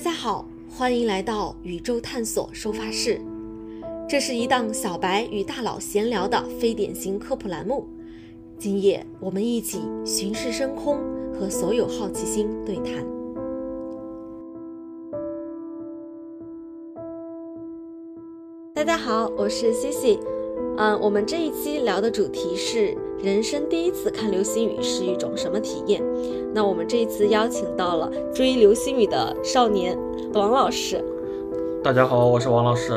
大家好，欢迎来到宇宙探索收发室。这是一档小白与大佬闲聊的非典型科普栏目。今夜我们一起巡视深空，和所有好奇心对谈。大家好，我是西西。嗯，我们这一期聊的主题是人生第一次看流星雨是一种什么体验？那我们这一次邀请到了追流星雨的少年王老师。大家好，我是王老师。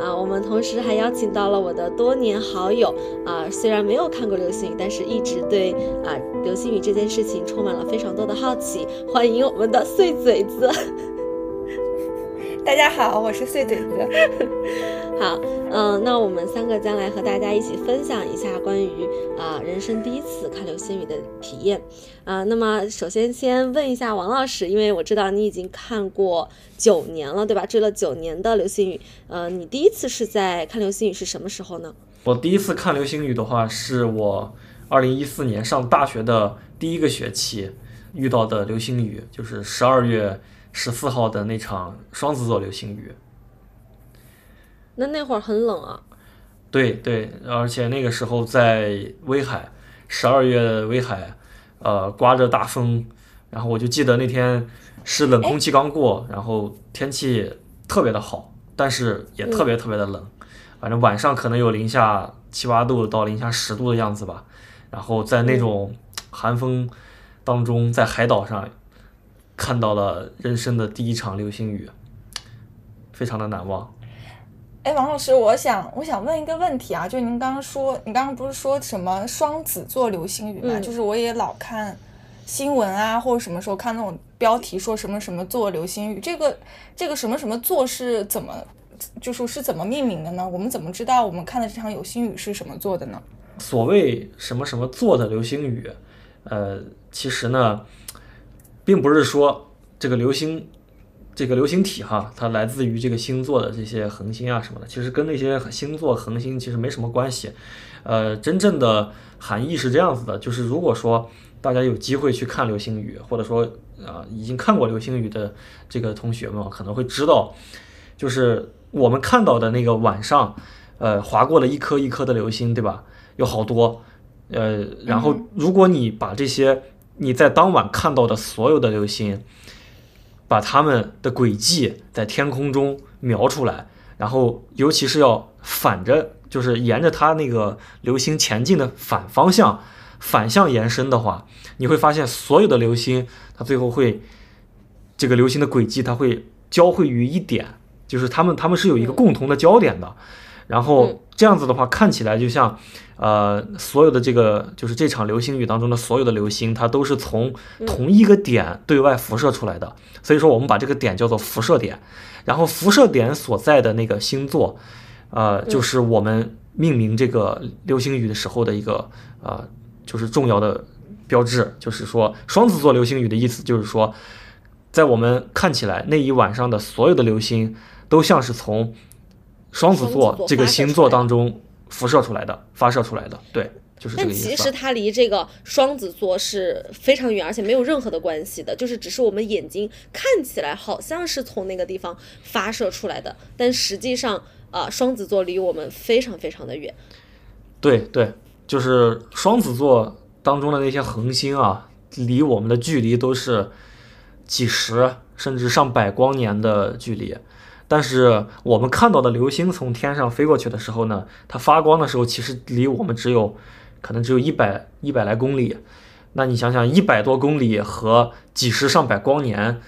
啊，我们同时还邀请到了我的多年好友啊，虽然没有看过流星雨，但是一直对啊流星雨这件事情充满了非常多的好奇。欢迎我们的碎嘴子。大家好，我是碎嘴子。好，嗯，那我们三个将来和大家一起分享一下关于啊人生第一次看流星雨的体验啊。那么首先先问一下王老师，因为我知道你已经看过九年了，对吧？追了九年的流星雨，呃，你第一次是在看流星雨是什么时候呢？我第一次看流星雨的话，是我二零一四年上大学的第一个学期遇到的流星雨，就是十二月。十四号的那场双子座流星雨，那那会儿很冷啊。对对，而且那个时候在威海，十二月威海，呃，刮着大风，然后我就记得那天是冷空气刚过，然后天气特别的好，但是也特别特别的冷，反正晚上可能有零下七八度到零下十度的样子吧。然后在那种寒风当中，在海岛上。看到了人生的第一场流星雨，非常的难忘。哎，王老师，我想我想问一个问题啊，就您刚刚说，你刚刚不是说什么双子座流星雨吗？就是我也老看新闻啊，或者什么时候看那种标题说什么什么座流星雨，这个这个什么什么座是怎么，就说是怎么命名的呢？我们怎么知道我们看的这场流星雨是什么座的呢？所谓什么什么座的流星雨，呃，其实呢。并不是说这个流星，这个流星体哈，它来自于这个星座的这些恒星啊什么的，其实跟那些星座恒星其实没什么关系。呃，真正的含义是这样子的，就是如果说大家有机会去看流星雨，或者说啊已经看过流星雨的这个同学们可能会知道，就是我们看到的那个晚上，呃，划过了一颗一颗的流星，对吧？有好多，呃，然后如果你把这些。你在当晚看到的所有的流星，把它们的轨迹在天空中描出来，然后尤其是要反着，就是沿着它那个流星前进的反方向，反向延伸的话，你会发现所有的流星，它最后会，这个流星的轨迹它会交汇于一点，就是它们它们是有一个共同的焦点的，然后这样子的话看起来就像。呃，所有的这个就是这场流星雨当中的所有的流星，它都是从同一个点对外辐射出来的。所以说，我们把这个点叫做辐射点，然后辐射点所在的那个星座，呃，就是我们命名这个流星雨的时候的一个呃，就是重要的标志。就是说，双子座流星雨的意思就是说，在我们看起来那一晚上的所有的流星，都像是从双子座这个星座当中。辐射出来的，发射出来的，对，就是这个意思。但其实它离这个双子座是非常远，而且没有任何的关系的，就是只是我们眼睛看起来好像是从那个地方发射出来的，但实际上啊，双子座离我们非常非常的远。对对，就是双子座当中的那些恒星啊，离我们的距离都是几十甚至上百光年的距离。但是我们看到的流星从天上飞过去的时候呢，它发光的时候其实离我们只有可能只有一百一百来公里。那你想想，一百多公里和几十上百光年，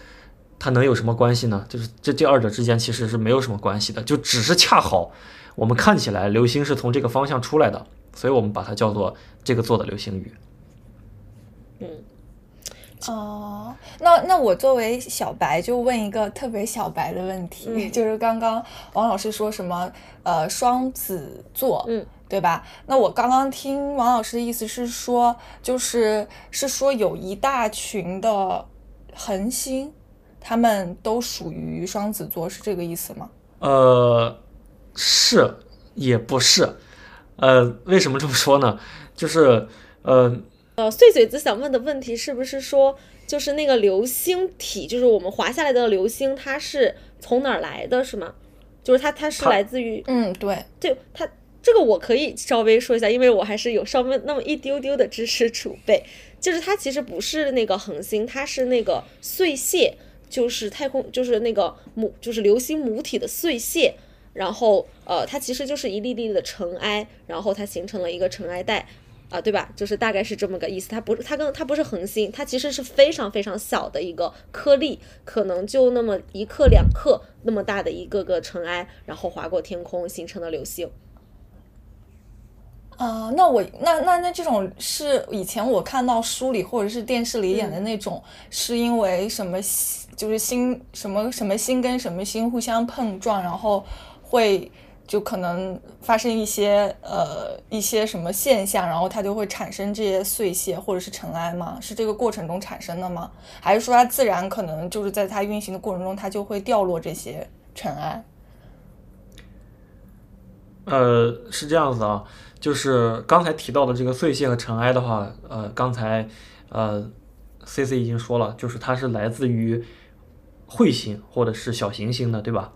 它能有什么关系呢？就是这这二者之间其实是没有什么关系的，就只是恰好我们看起来流星是从这个方向出来的，所以我们把它叫做这个座的流星雨。嗯。哦，那那我作为小白就问一个特别小白的问题，就是刚刚王老师说什么呃双子座，嗯，对吧？那我刚刚听王老师的意思是说，就是是说有一大群的恒星，他们都属于双子座，是这个意思吗？呃，是也不是，呃，为什么这么说呢？就是呃。呃，碎嘴子想问的问题是不是说，就是那个流星体，就是我们滑下来的流星，它是从哪儿来的，是吗？就是它，它是来自于，嗯，对，对它这个我可以稍微说一下，因为我还是有稍微那么一丢丢的知识储备。就是它其实不是那个恒星，它是那个碎屑，就是太空，就是那个母，就是流星母体的碎屑。然后呃，它其实就是一粒粒的尘埃，然后它形成了一个尘埃带。啊，对吧？就是大概是这么个意思。它不是，它跟它不是恒星，它其实是非常非常小的一个颗粒，可能就那么一克两克那么大的一个个尘埃，然后划过天空形成的流星。啊、那我那那那这种是以前我看到书里或者是电视里演的那种，是因为什么星就是星什么什么星跟什么星互相碰撞，然后会就可能发生一些呃一些什么现象，然后它就会产生这些碎屑或者是尘埃吗？是这个过程中产生的吗？还是说它自然可能就是在它运行的过程中，它就会掉落这些尘埃？呃，是这样子啊，就是刚才提到的这个碎屑和尘埃的话，呃，刚才呃，C C 已经说了，就是它是来自于彗星或者是小行星的，对吧？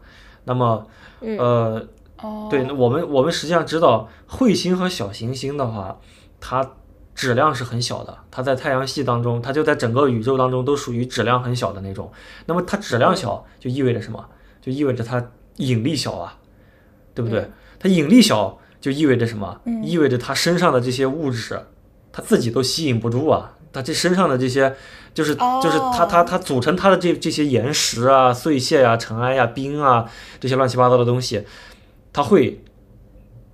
那么，呃，哦，对，那我们我们实际上知道，彗星和小行星的话，它质量是很小的，它在太阳系当中，它就在整个宇宙当中都属于质量很小的那种。那么它质量小，就意味着什么？就意味着它引力小啊，对不对？它引力小就意味着什么？意味着它身上的这些物质，它自己都吸引不住啊。它这身上的这些，就是就是它它它组成它的这这些岩石啊、碎屑呀、尘埃呀、冰啊这些乱七八糟的东西，它会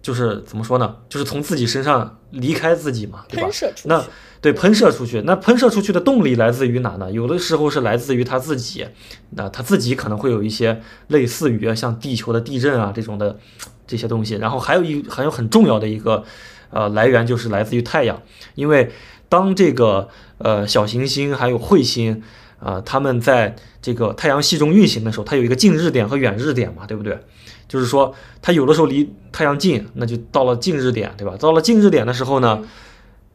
就是怎么说呢？就是从自己身上离开自己嘛，对吧喷？射出去。那对喷射出去，那喷射出去的动力来自于哪呢？有的时候是来自于他自己，那他自己可能会有一些类似于像地球的地震啊这种的这些东西，然后还有一还有很重要的一个呃来源就是来自于太阳，因为当这个呃小行星还有彗星啊、呃，它们在这个太阳系中运行的时候，它有一个近日点和远日点嘛，对不对？就是说，它有的时候离太阳近，那就到了近日点，对吧？到了近日点的时候呢，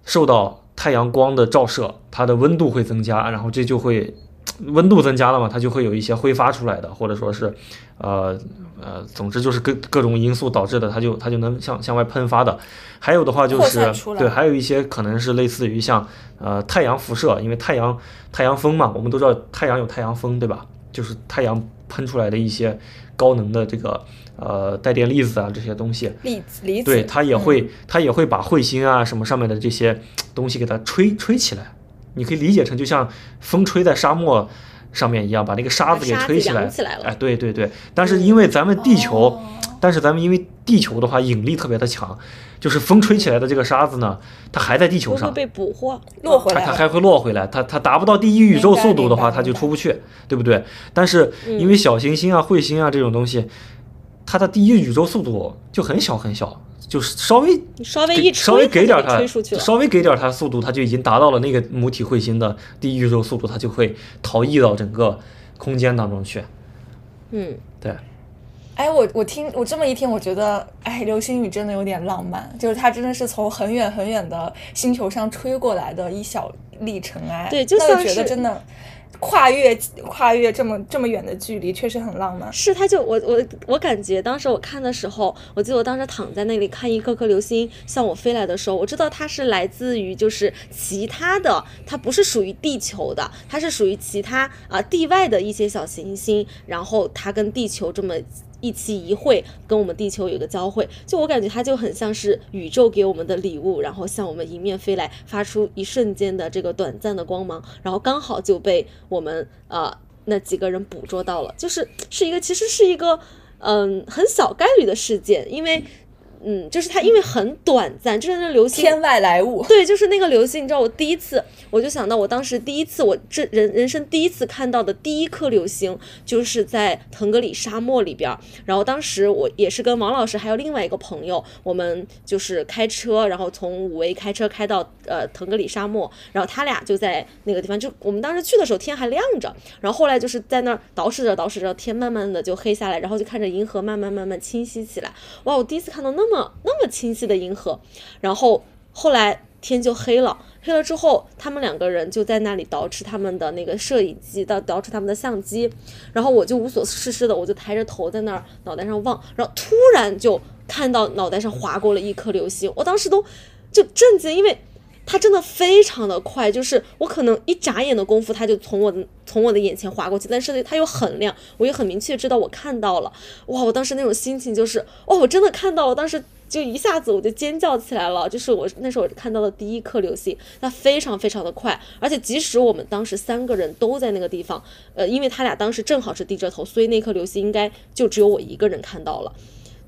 受到太阳光的照射，它的温度会增加，然后这就会温度增加了嘛，它就会有一些挥发出来的，或者说是，呃呃，总之就是各各种因素导致的，它就它就能向向外喷发的。还有的话就是对，还有一些可能是类似于像呃太阳辐射，因为太阳太阳风嘛，我们都知道太阳有太阳风，对吧？就是太阳喷出来的一些高能的这个呃带电粒子啊这些东西，粒子离子，对，它也嗯会，它也会把彗星啊什么上面的这些东西给它吹吹起来。你可以理解成就像风吹在沙漠上面一样，把那个沙子给吹起来。扬起来了哎，对对对。但是因为咱们地球，哦但是咱们因为地球的话引力特别的强，就是风吹起来的这个沙子呢，它还在地球上，会被捕获，它落回来了。它还会落回来，它它达不到第一宇宙速度的话，它就出不去，对不对？但是嗯因为小行星啊、彗星啊这种东西，它的第一宇宙速度就很小很小，就是稍微稍微一，稍微给点它。稍微给点它速度，它就已经达到了那个母体彗星的第一宇宙速度，它就会逃逸到整个空间当中去。嗯，对，哎，我我听我这么一听，我觉得，哎，流星雨真的有点浪漫，就是它真的是从很远很远的星球上吹过来的一小粒尘埃，对就那觉得像是真的跨越跨越这么这么远的距离，确实很浪漫。是，他就我我我感觉当时我看的时候，我记得我当时躺在那里看一颗颗流星向我飞来的时候，我知道它是来自于就是其他的，它不是属于地球的，它是属于其他啊、地外的一些小行星，然后它跟地球这么。一期一会，跟我们地球有个交汇，就我感觉它就很像是宇宙给我们的礼物，然后向我们迎面飞来，发出一瞬间的这个短暂的光芒，然后刚好就被我们呃那几个人捕捉到了，就是是一个其实是一个嗯很小概率的事件，因为嗯就是它因为很短暂，就是那流星天外来物，对，就是那个流星，你知道，我第一次我就想到，我当时第一次我这人人生第一次看到的第一颗流星，就是在腾格里沙漠里边儿。然后当时我也是跟王老师还有另外一个朋友，我们就是开车，然后从武威开车开到呃腾格里沙漠，然后他俩就在那个地方，就我们当时去的时候天还亮着，然后后来就是在那儿捯饬着捯饬着，天慢慢的就黑下来，然后就看着银河慢慢慢慢清晰起来。哇，我第一次看到那么那么清晰的银河，然后后来天就黑了。黑了之后，他们两个人就在那里捯饬他们的那个摄影机，到捯饬他们的相机。然后我就无所事事的，我就抬着头在那儿脑袋上望，然后突然就看到脑袋上划过了一颗流星，我当时都就震惊，因为它真的非常的快，就是我可能一眨眼的功夫，它就从我从我的眼前划过去，但是它又很亮，我也很明确知道我看到了。哇，我当时那种心情就是，哦，我真的看到了，当时。就一下子我就尖叫起来了，就是我那时候看到的第一颗流星，它非常非常的快，而且即使我们当时三个人都在那个地方，呃，因为他俩当时正好是低着头，所以那颗流星应该就只有我一个人看到了，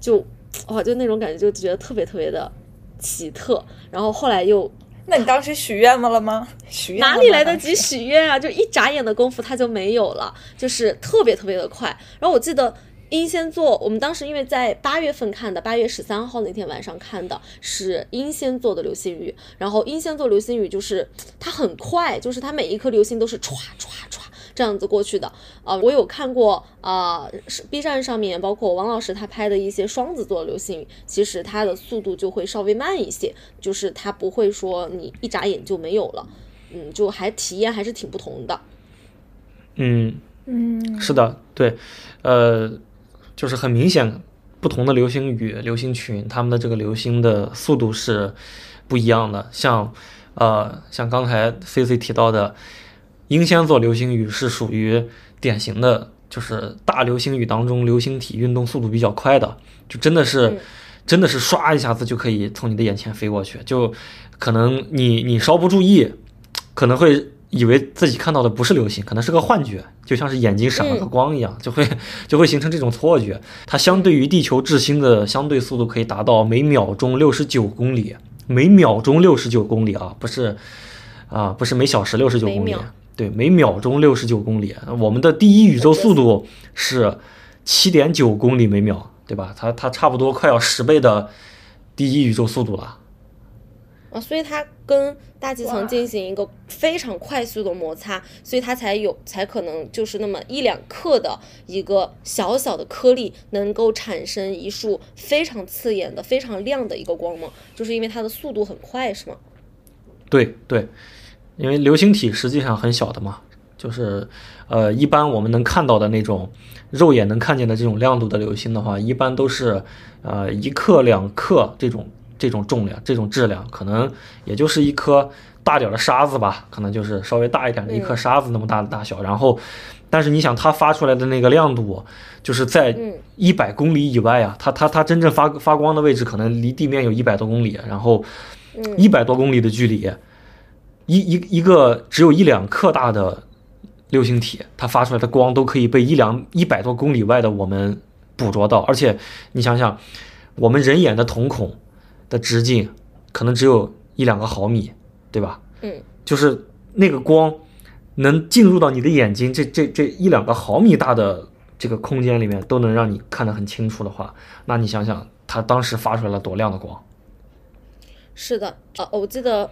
就哇，就那种感觉就觉得特别特别的奇特。然后后来又，那你当时许愿了吗？许愿哪里来得及许愿啊？就一眨眼的功夫它就没有了，就是特别特别的快。然后我记得。英仙座，我们当时因为在八月份看的，八月十三号那天晚上看的是英仙座的流星雨。然后英仙座流星雨就是它很快，就是它每一颗流星都是歘歘歘这样子过去的。啊，我有看过啊，B 站上面包括王老师他拍的一些双子座流星雨，其实它的速度就会稍微慢一些，就是它不会说你一眨眼就没有了，嗯，就还体验还是挺不同的。嗯嗯，是的，对，呃。就是很明显，不同的流星雨、流星群，它们的这个流星的速度是不一样的。像，呃，像刚才 C C 提到的，英仙座流星雨是属于典型的，就是大流星雨当中流星体运动速度比较快的，就真的是，真的是唰一下子就可以从你的眼前飞过去，就可能你你稍不注意，可能会。以为自己看到的不是流星，可能是个幻觉，就像是眼睛闪了个光一样，就会就会形成这种错觉。它相对于地球质星的相对速度可以达到每秒钟六十九公里，每秒钟六十九公里啊，不是啊，不是每小时六十九公里，对，每秒钟六十九公里。我们的第一宇宙速度是七点九公里每秒，对吧？它它差不多快要十倍的第一宇宙速度了。啊，所以它跟大气层进行一个非常快速的摩擦，所以它才有才可能就是那么一两克的一个小小的颗粒，能够产生一束非常刺眼的、非常亮的一个光芒，就是因为它的速度很快，是吗？对对，因为流星体实际上很小的嘛，就是呃，一般我们能看到的那种肉眼能看见的这种亮度的流星的话，一般都是呃一克两克这种。这种重量，这种质量，可能也就是一颗大点的沙子吧，可能就是稍微大一点的一颗沙子那么大的大小。然后，但是你想，它发出来的那个亮度，就是在一百公里以外啊，它它它真正发发光的位置可能离地面有一百多公里，然后一百多公里的距离，一一一个只有一两克大的流星体，它发出来的光都可以被一两一百多公里外的我们捕捉到。而且你想想，我们人眼的瞳孔。的直径可能只有一两个毫米，对吧？嗯，就是那个光能进入到你的眼睛这这这一两个毫米大的这个空间里面，都能让你看得很清楚的话，那你想想，它当时发出来了多亮的光？是的，呃，我记得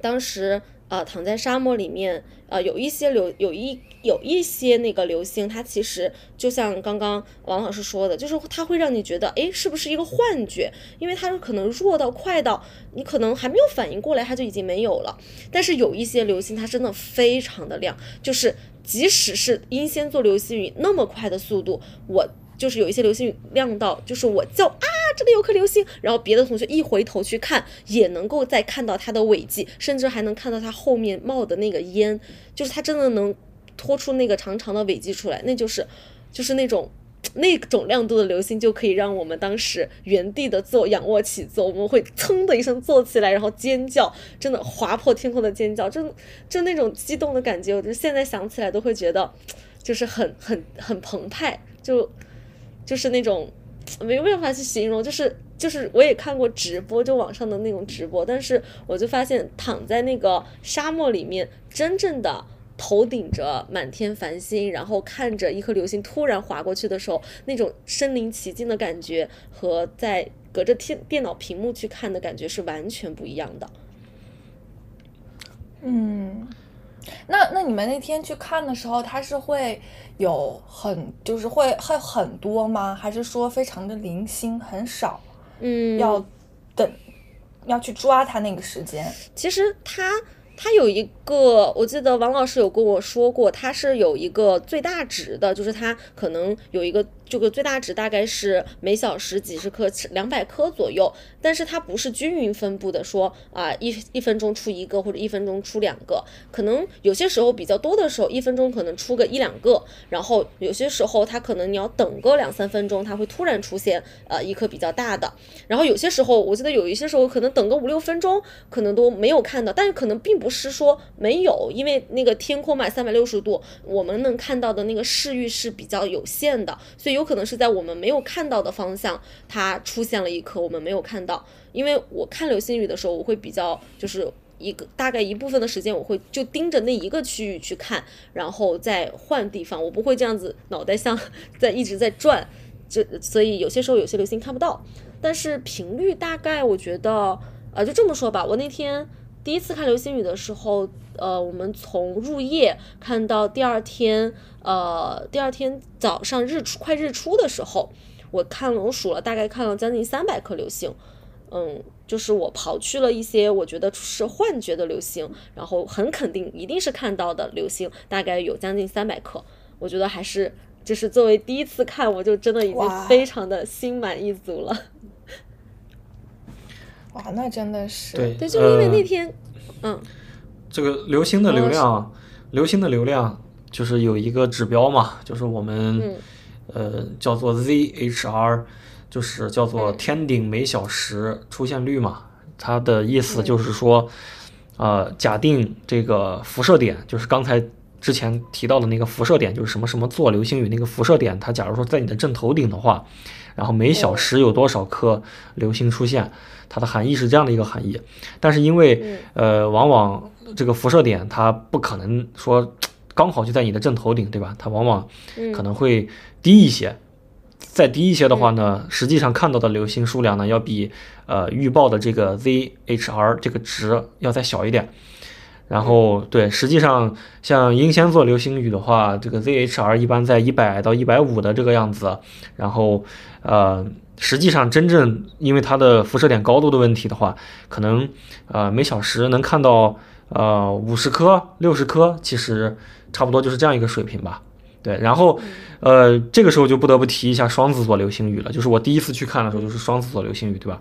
当时。呃，躺在沙漠里面，呃，有一些流，有一有一些那个流星，它其实就像刚刚王老师说的，就是它会让你觉得，哎，是不是一个幻觉？因为它可能弱到快到你可能还没有反应过来，它就已经没有了。但是有一些流星，它真的非常的亮，就是即使是英仙座流星雨那么快的速度，我。就是有一些流星亮到，就是我叫啊，这里有颗流星，然后别的同学一回头去看，也能够再看到它的尾迹，甚至还能看到它后面冒的那个烟，就是它真的能拖出那个长长的尾迹出来，那就是，就是那种那种亮度的流星，就可以让我们当时原地的做仰卧起坐，我们会噌的一声坐起来，然后尖叫，真的划破天空的尖叫，就就那种激动的感觉，我就现在想起来都会觉得，就是很很很澎湃，就。就是那种没有办法去形容，就是就是我也看过直播，就网上的那种直播，但是我就发现躺在那个沙漠里面，真正的头顶着满天繁星，然后看着一颗流星突然划过去的时候，那种身临其境的感觉和在隔着天电脑屏幕去看的感觉是完全不一样的。嗯。那那你们那天去看的时候，它是会有很就是会会很多吗？还是说非常的零星很少？嗯，要等要去抓它那个时间？其实它。它有一个，我记得王老师有跟我说过，它是有一个最大值的，就是它可能有一个。这个最大值大概是每小时几十克，两百克左右，但是它不是均匀分布的，说啊一一分钟出一个或者一分钟出两个，可能有些时候比较多的时候，一分钟可能出个一两个，然后有些时候它可能你要等个两三分钟，它会突然出现呃一颗比较大的，然后有些时候我记得有一些时候可能等个五六分钟，可能都没有看到，但是可能并不是说没有，因为那个天空嘛三百六十度，我们能看到的那个视域是比较有限的，所以。有可能是在我们没有看到的方向，它出现了一颗我们没有看到。因为我看流星雨的时候，我会比较就是一个大概一部分的时间，我会就盯着那一个区域去看，然后再换地方，我不会这样子脑袋像 在一直在转。就所以有些时候有些流星看不到，但是频率大概我觉得，呃，就这么说吧，我那天第一次看流星雨的时候。呃，我们从入夜看到第二天，呃，第二天早上日出快日出的时候，我看了，我数了，大概看了将近三百颗流星。嗯，就是我刨去了一些我觉得是幻觉的流星，然后很肯定一定是看到的流星，大概有将近三百颗。我觉得还是就是作为第一次看，我就真的已经非常的心满意足了。哇，那真的是对，对，就是因为那天，嗯。这个流星的流量，流星的流量就是有一个指标嘛，就是我们呃叫做 ZHR，就是叫做天顶每小时出现率嘛。它的意思就是说，呃，假定这个辐射点，就是刚才之前提到的那个辐射点，就是什么什么座流星雨那个辐射点，它假如说在你的正头顶的话，然后每小时有多少颗流星出现，它的含义是这样的一个含义。但是因为呃，往往这个辐射点它不可能说刚好就在你的正头顶，对吧？它往往可能会低一些，再低一些的话呢，实际上看到的流星数量呢要比呃预报的这个 ZHR 这个值要再小一点。然后对，实际上像英仙座流星雨的话，这个 ZHR 一般在一百到一百五的这个样子。然后呃，实际上真正因为它的辐射点高度的问题的话，可能呃每小时能看到。呃，五十颗、六十颗，其实差不多就是这样一个水平吧。对，然后，呃，这个时候就不得不提一下双子座流星雨了。就是我第一次去看的时候，就是双子座流星雨，对吧？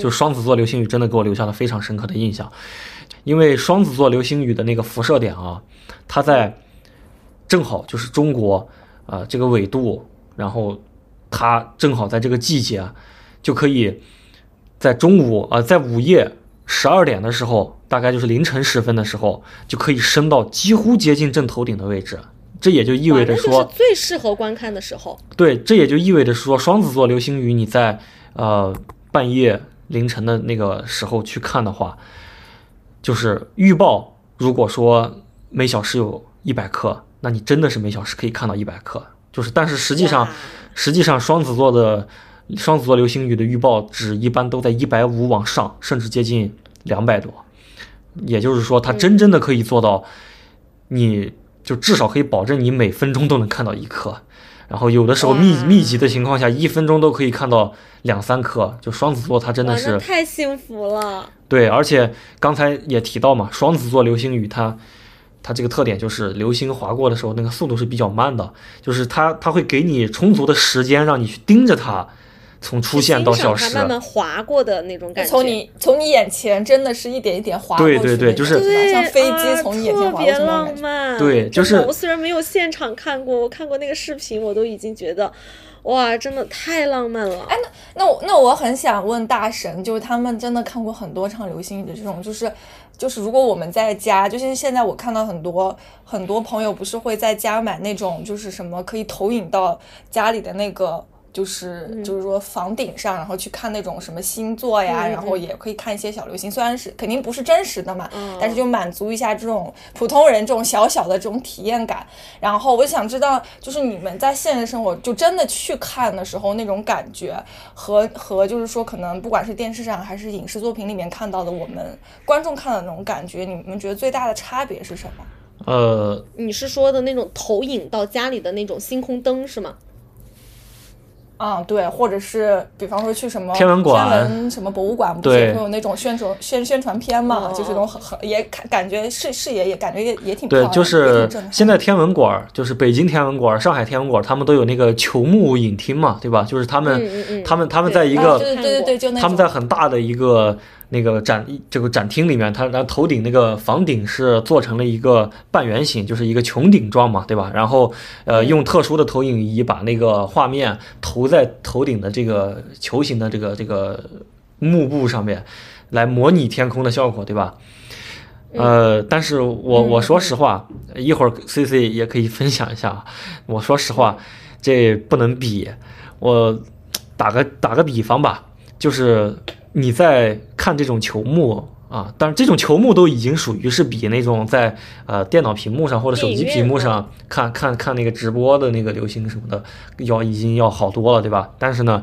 就双子座流星雨真的给我留下了非常深刻的印象，因为双子座流星雨的那个辐射点啊，它在正好就是中国啊这个纬度，然后它正好在这个季节，就可以在中午啊，在午夜。十二点的时候，大概就是凌晨时分的时候，就可以升到几乎接近正头顶的位置。这也就意味着说，最适合观看的时候。对，这也就意味着说，双子座流星雨你在呃半夜凌晨的那个时候去看的话，就是预报，如果说每小时有一百克，那你真的是每小时可以看到一百克。就是，但是实际上，实际上双子座的。双子座流星雨的预报值一般都在一百五往上，甚至接近两百多。也就是说，它真真的可以做到，你就至少可以保证你每分钟都能看到一颗。然后有的时候密密集的情况下，一分钟都可以看到两三颗。就双子座，它真的是太幸福了。对，而且刚才也提到嘛，双子座流星雨它它这个特点就是流星划过的时候，那个速度是比较慢的，就是它它会给你充足的时间让你去盯着它。从出现到消失，慢慢划过的那种感觉。从你从你眼前，真的是一点一点划过去。对对对，就是像飞机从你眼前划过去特别浪漫。对，就是我虽然没有现场看过，我看过那个视频，我都已经觉得，哇，真的太浪漫了。哎，那那我那我很想问大神，就是他们真的看过很多场流星雨的这种，就是就是如果我们在家，就是现在我看到很多很多朋友不是会在家买那种，就是什么可以投影到家里的那个。就是就是说房顶上，然后去看那种什么星座呀，然后也可以看一些小流星，虽然是肯定不是真实的嘛，但是就满足一下这种普通人这种小小的这种体验感。然后我想知道，就是你们在现实生活就真的去看的时候那种感觉，和和就是说可能不管是电视上还是影视作品里面看到的我们观众看的那种感觉，你们觉得最大的差别是什么？呃，你是说的那种投影到家里的那种星空灯是吗？啊，对，或者是比方说去什么天文馆天文什么博物馆，不对是会有那种宣传宣宣传片嘛？哦就是那种很很也感感觉视视野也感觉也也挺对就是现在天文馆儿，就是北京天文馆、上海天文馆，他们都有那个球幕影厅嘛，对吧？就是他们，嗯嗯嗯他们他们在一个，啊对对对对，就那他们在很大的一个那个展这个展厅里面，它然后头顶那个房顶是做成了一个半圆形，就是一个穹顶状嘛，对吧？然后呃，嗯用特殊的投影仪把那个画面投在头顶的这个球形的这个这个幕布上面，来模拟天空的效果，对吧？呃，但是我我说实话，一会儿 C C 也可以分享一下啊。我说实话，这不能比。我打个打个比方吧，就是你在看这种球幕啊，但是这种球幕都已经属于是比那种在呃电脑屏幕上或者手机屏幕上看看看那个直播的那个流星什么的，要已经要好多了，对吧？但是呢，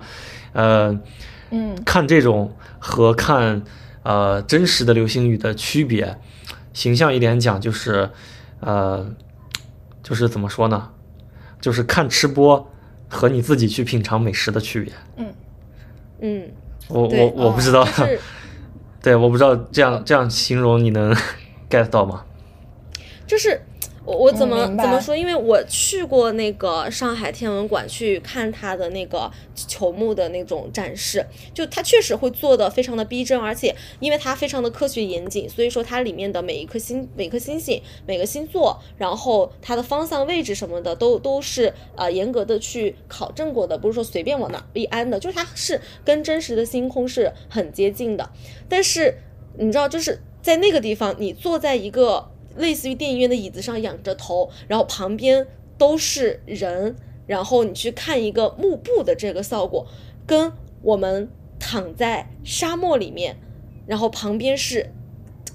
呃，嗯看这种和看呃真实的流星雨的区别，形象一点讲就是，呃，就是怎么说呢？就是看吃播和你自己去品尝美食的区别。嗯嗯，我我我不知道，就是对，我不知道这样这样形容你能 get 到吗？就是我我怎么、嗯怎么说？因为我去过那个上海天文馆去看它的那个球幕的那种展示，就它确实会做的非常的逼真，而且因为它非常的科学严谨，所以说它里面的每一颗星、每颗星星、每个星座，然后它的方向位置什么的都都是呃严格的去考证过的，不是说随便往哪儿一安的，就是它是跟真实的星空是很接近的。但是你知道，就是在那个地方，你坐在一个类似于电影院的椅子上，仰着头，然后旁边都是人，然后你去看一个幕布的这个效果，跟我们躺在沙漠里面，然后旁边是。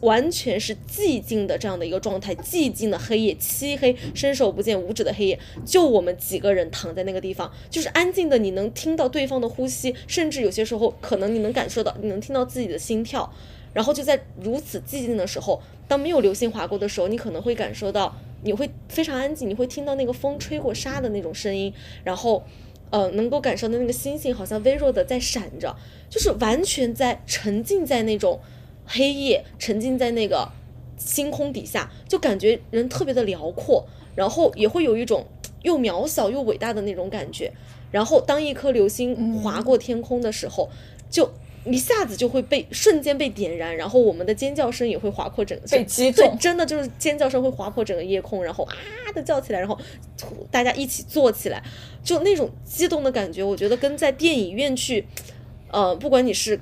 完全是寂静的这样的一个状态，寂静的黑夜，漆黑，伸手不见五指的黑夜，就我们几个人躺在那个地方，就是安静的，你能听到对方的呼吸，甚至有些时候可能你能感受到，你能听到自己的心跳，然后就在如此寂静的时候，当没有流星划过的时候，你可能会感受到，你会非常安静，你会听到那个风吹过沙的那种声音，然后，呃，能够感受到那个星星好像微弱的在闪着，就是完全在沉浸在那种黑夜，沉浸在那个星空底下，就感觉人特别的辽阔，然后也会有一种又渺小又伟大的那种感觉。然后当一颗流星划过天空的时候，就一下子就会被瞬间被点燃，然后我们的尖叫声也会划破整个被击对，真的就是尖叫声会划破整个夜空，然后啊的叫起来，然后大家一起坐起来，就那种激动的感觉，我觉得跟在电影院去，呃，不管你是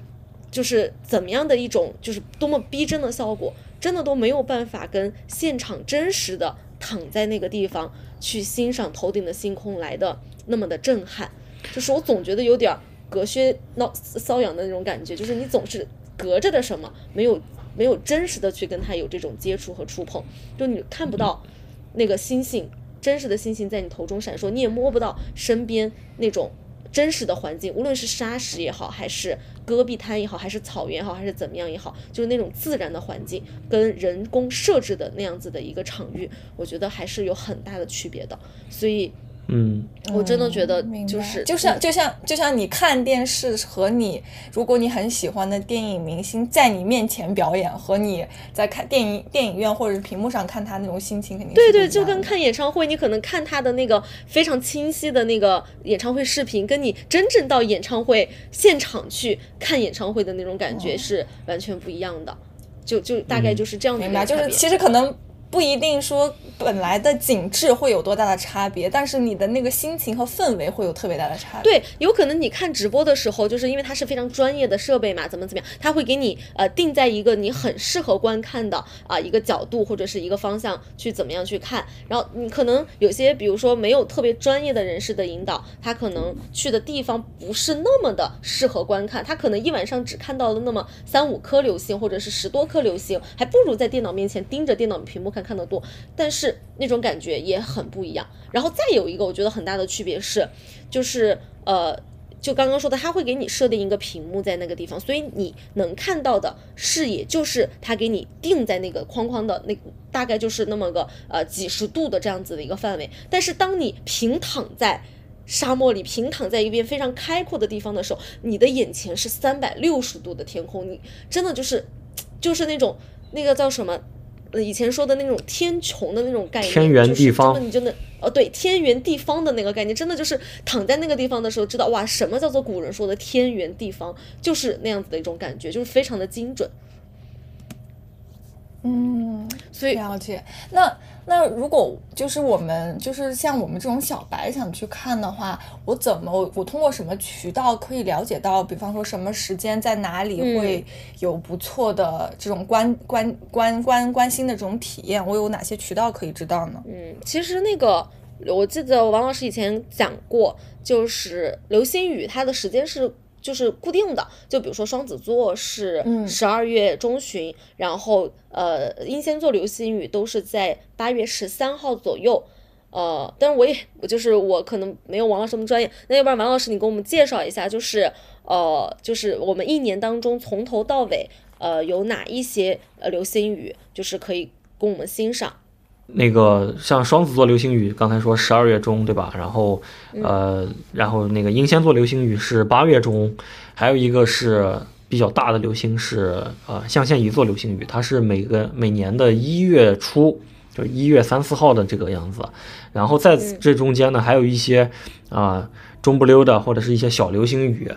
就是怎么样的一种，就是多么逼真的效果，真的都没有办法跟现场真实的躺在那个地方去欣赏头顶的星空来的那么的震撼。就是我总觉得有点儿隔靴搔搔痒的那种感觉，就是你总是隔着的什么，没有没有真实的去跟他有这种接触和触碰，就你看不到那个星星真实的星星在你头中闪烁，你也摸不到身边那种真实的环境，无论是沙石也好，还是戈壁滩也好，还是草原也好，还是怎么样也好，就是那种自然的环境跟人工设置的那样子的一个场域，我觉得还是有很大的区别的。所以嗯，我真的觉得就是就像就像就像你看电视和你，如果你很喜欢的电影明星在你面前表演，和你在看电影电影院或者是屏幕上看他那种心情肯定是对对，就跟看演唱会，你可能看他的那个非常清晰的那个演唱会视频，跟你真正到演唱会现场去看演唱会的那种感哦觉是完全不一样的。就就大概就是这样的一明白，就是其实可能不一定说本来的景致会有多大的差别，但是你的那个心情和氛围会有特别大的差别。对，有可能你看直播的时候，就是因为它是非常专业的设备嘛，怎么怎么样，它会给你呃定在一个你很适合观看的啊、一个角度或者是一个方向去怎么样去看。然后你可能有些比如说没有特别专业的人士的引导，他可能去的地方不是那么的适合观看，他可能一晚上只看到了那么三五颗流星或者是十多颗流星，还不如在电脑面前盯着电脑屏幕看看得多。但是那种感觉也很不一样。然后再有一个我觉得很大的区别是，就是呃。就刚刚说的，他会给你设定一个屏幕在那个地方，所以你能看到的视野就是他给你定在那个框框的那大概就是那么个呃几十度的这样子的一个范围。但是当你平躺在沙漠里平躺在一边非常开阔的地方的时候，你的眼前是三百六十度的天空，你真的就是就是那种那个叫什么？呃，以前说的那种天穹的那种概念，天圆地方你真的哦，对，天圆地方的那个概念，真的就是躺在那个地方的时候，知道哇，什么叫做古人说的天圆地方，就是那样子的一种感觉，就是非常的精准。嗯，所以了解。那那如果就是我们就是像我们这种小白想去看的话，我怎么我通过什么渠道可以了解到？比方说什么时间在哪里会有不错的这种关关关关关心的这种体验？我有哪些渠道可以知道呢？嗯，其实那个我记得王老师以前讲过，就是流星雨它的时间是。就是固定的，就比如说双子座是十二月中旬，然后呃英仙座流星雨都是在八月十三号左右，呃，但是我也我就是我可能没有王老师那么专业，那要不然王老师你给我们介绍一下，就是呃就是我们一年当中从头到尾呃有哪一些呃流星雨，就是可以供我们欣赏。那个像双子座流星雨，刚才说十二月中，对吧？然后，呃，然后那个英仙座流星雨是八月中，还有一个是比较大的流星是呃象限仪座流星雨，它是每个每年的一月初，就一月三四号的这个样子。然后在这中间呢，还有一些啊中不溜的或者是一些小流星雨，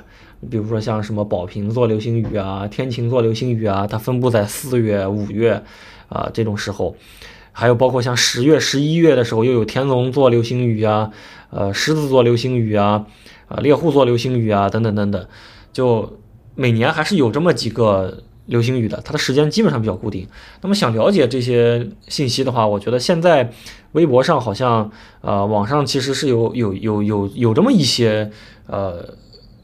比如说像什么宝瓶座流星雨啊、天琴座流星雨啊，它分布在四月、五月啊这种时候。还有包括像十月、十一月的时候，又有天龙座流星雨啊，呃，狮子座流星雨啊，啊，猎户座流星雨啊，等等等等，就每年还是有这么几个流星雨的，它的时间基本上比较固定。那么想了解这些信息的话，我觉得现在微博上好像，呃，网上其实是有有有有有这么一些，呃。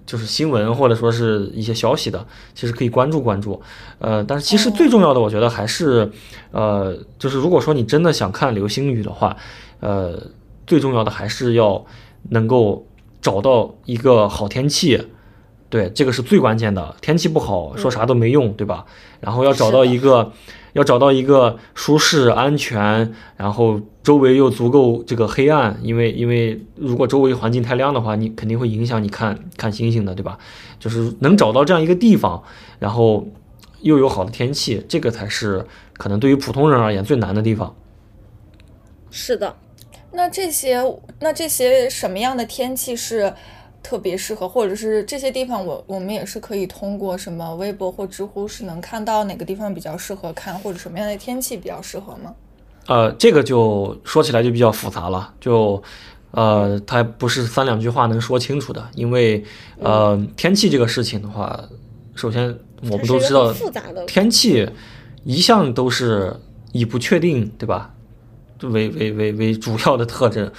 就是新闻或者说是一些消息的，其实可以关注关注，呃，但是其实最重要的，我觉得还是，呃，就是如果说你真的想看流星雨的话，呃，最重要的还是要能够找到一个好天气，对，这个是最关键的。天气不好，说啥都没用，对吧？然后要找到一个。要找到一个舒适、安全，然后周围又足够这个黑暗，因为因为如果周围环境太亮的话，你肯定会影响你看看星星的，对吧？就是能找到这样一个地方，然后又有好的天气，这个才是可能对于普通人而言最难的地方。是的，那这些那这些什么样的天气是？特别适合，或者是这些地方，我我们也是可以通过什么微博或知乎是能看到哪个地方比较适合看，或者什么样的天气比较适合吗？呃，这个就说起来就比较复杂了，就呃，它不是三两句话能说清楚的，因为呃，天气这个事情的话，首先我们都知道，天气一向都是以不确定，对吧？为为为为主要的特征，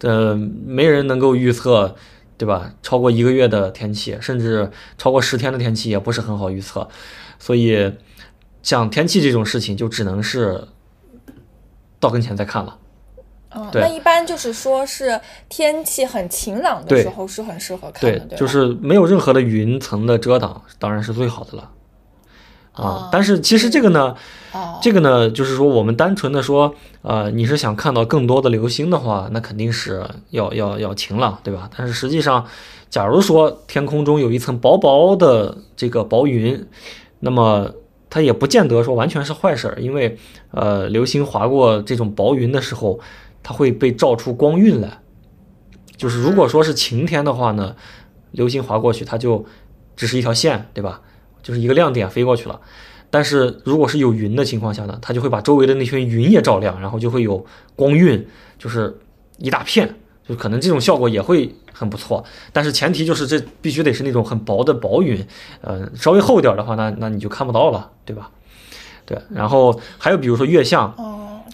呃，没人能够预测。对吧？超过一个月的天气，甚至超过十天的天气，也不是很好预测。所以，像天气这种事情，就只能是到跟前再看了。嗯，那一般就是说是天气很晴朗的时候是很适合看的，对，就是没有任何的云层的遮挡，当然是最好的了。啊，但是其实这个呢，这个呢，就是说我们单纯的说，呃，你是想看到更多的流星的话，那肯定是要要要晴朗，对吧？但是实际上，假如说天空中有一层薄薄的这个薄云，那么它也不见得说完全是坏事儿，因为呃，流星划过这种薄云的时候，它会被照出光晕来。就是如果说是晴天的话呢，流星划过去，它就只是一条线，对吧？就是一个亮点飞过去了，但是如果是有云的情况下呢，它就会把周围的那群云也照亮，然后就会有光晕，就是一大片，就可能这种效果也会很不错。但是前提就是这必须得是那种很薄的薄云，呃，稍微厚点的话，那那你就看不到了，对吧？对，然后还有比如说月相，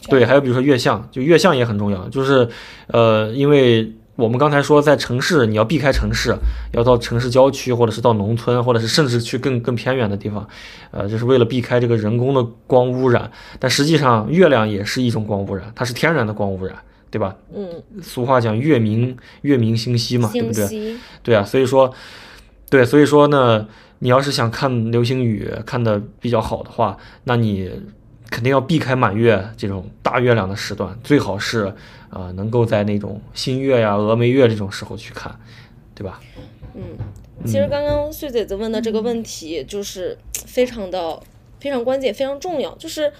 对，还有比如说月相，就月相也很重要，就是呃，因为。我们刚才说，在城市你要避开城市，要到城市郊区，或者是到农村，或者是甚至去更更偏远的地方，呃，就是为了避开这个人工的光污染。但实际上，月亮也是一种光污染，它是天然的光污染，对吧？嗯。俗话讲“月明月明星稀”嘛，对不对？对啊，所以说，对，所以说呢，你要是想看流星雨看的比较好的话，那你肯定要避开满月这种大月亮的时段，最好是啊能够在那种新月呀、峨眉月这种时候去看，对吧？嗯，其实刚刚穗嘴子问的这个问题就是非常的非常关键、非常重要，就是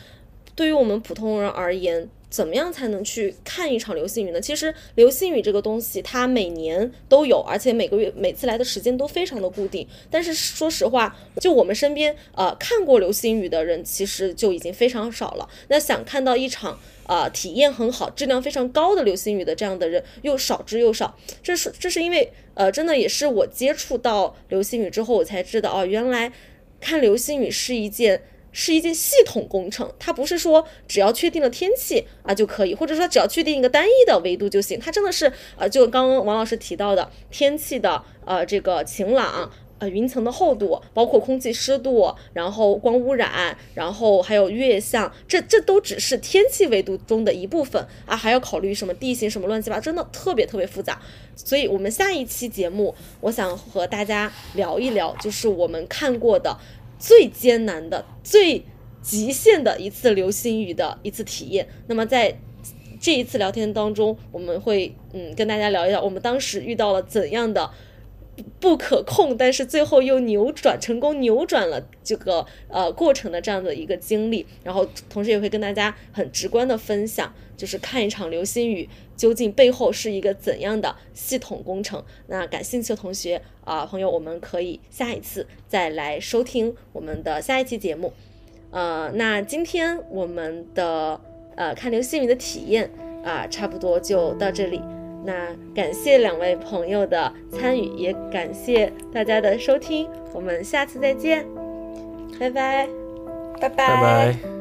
对于我们普通人而言。怎么样才能去看一场流星雨呢？其实流星雨这个东西，它每年都有，而且每个月每次来的时间都非常的固定。但是说实话，就我们身边呃看过流星雨的人，其实就已经非常少了。那想看到一场呃体验很好、质量非常高的流星雨的这样的人，又少之又少。这是这是因为呃，真的也是我接触到流星雨之后，我才知道哦，原来看流星雨是一件。是一件系统工程，它不是说只要确定了天气啊就可以，或者说只要确定一个单一的维度就行。它真的是呃，就刚刚王老师提到的天气的呃这个晴朗，呃云层的厚度，包括空气湿度，然后光污染，然后还有月相，这这都只是天气维度中的一部分啊，还要考虑什么地形什么乱七八糟，真的特别特别复杂。所以我们下一期节目，我想和大家聊一聊，就是我们看过的。最艰难的、最极限的一次流星雨的一次体验。那么在这一次聊天当中，我们会嗯跟大家聊一聊我们当时遇到了怎样的不可控，但是最后又扭转成功扭转了这个呃过程的这样的一个经历。然后同时也会跟大家很直观的分享，就是看一场流星雨。究竟背后是一个怎样的系统工程？那感兴趣的同学啊，朋友，我们可以下一次再来收听我们的下一期节目。呃，那今天我们的呃看流星雨的体验啊，差不多就到这里。那感谢两位朋友的参与，也感谢大家的收听。我们下次再见，拜拜，拜拜拜。